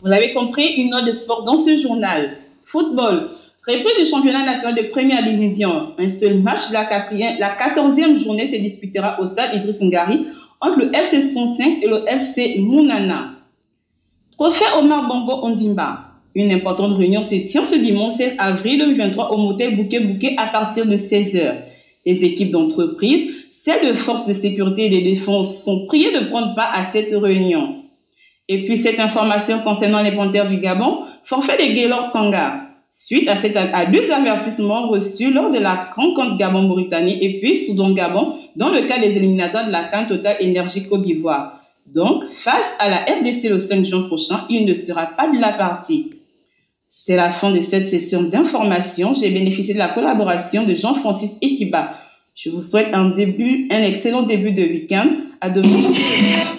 Vous l'avez compris, une note de sport dans ce journal. Football. Reprise du championnat national de première division. Un seul match de la, quatrième, la 14e journée se disputera au stade Idriss Ngari entre le FC 105 et le FC Mounana. Trophée Omar Bongo Ondimba. Une importante réunion se tient ce dimanche 16 avril 2023 au motel Bouquet Bouquet à partir de 16h. Les équipes d'entreprise, celles de forces de sécurité et de défense sont priées de prendre part à cette réunion. Et puis cette information concernant les panthères du Gabon, forfait de Gaylord Kanga. Suite à, cette, à deux avertissements reçus lors de la rencontre Gabon-Mauritanie et puis Soudan-Gabon dans le cas des éliminatoires de la CAN Total Énergie Côte d'Ivoire. Donc, face à la RDC le 5 juin prochain, il ne sera pas de la partie. C'est la fin de cette session d'information. J'ai bénéficié de la collaboration de Jean-Francis Ekiba. Je vous souhaite un début, un excellent début de week-end. À demain.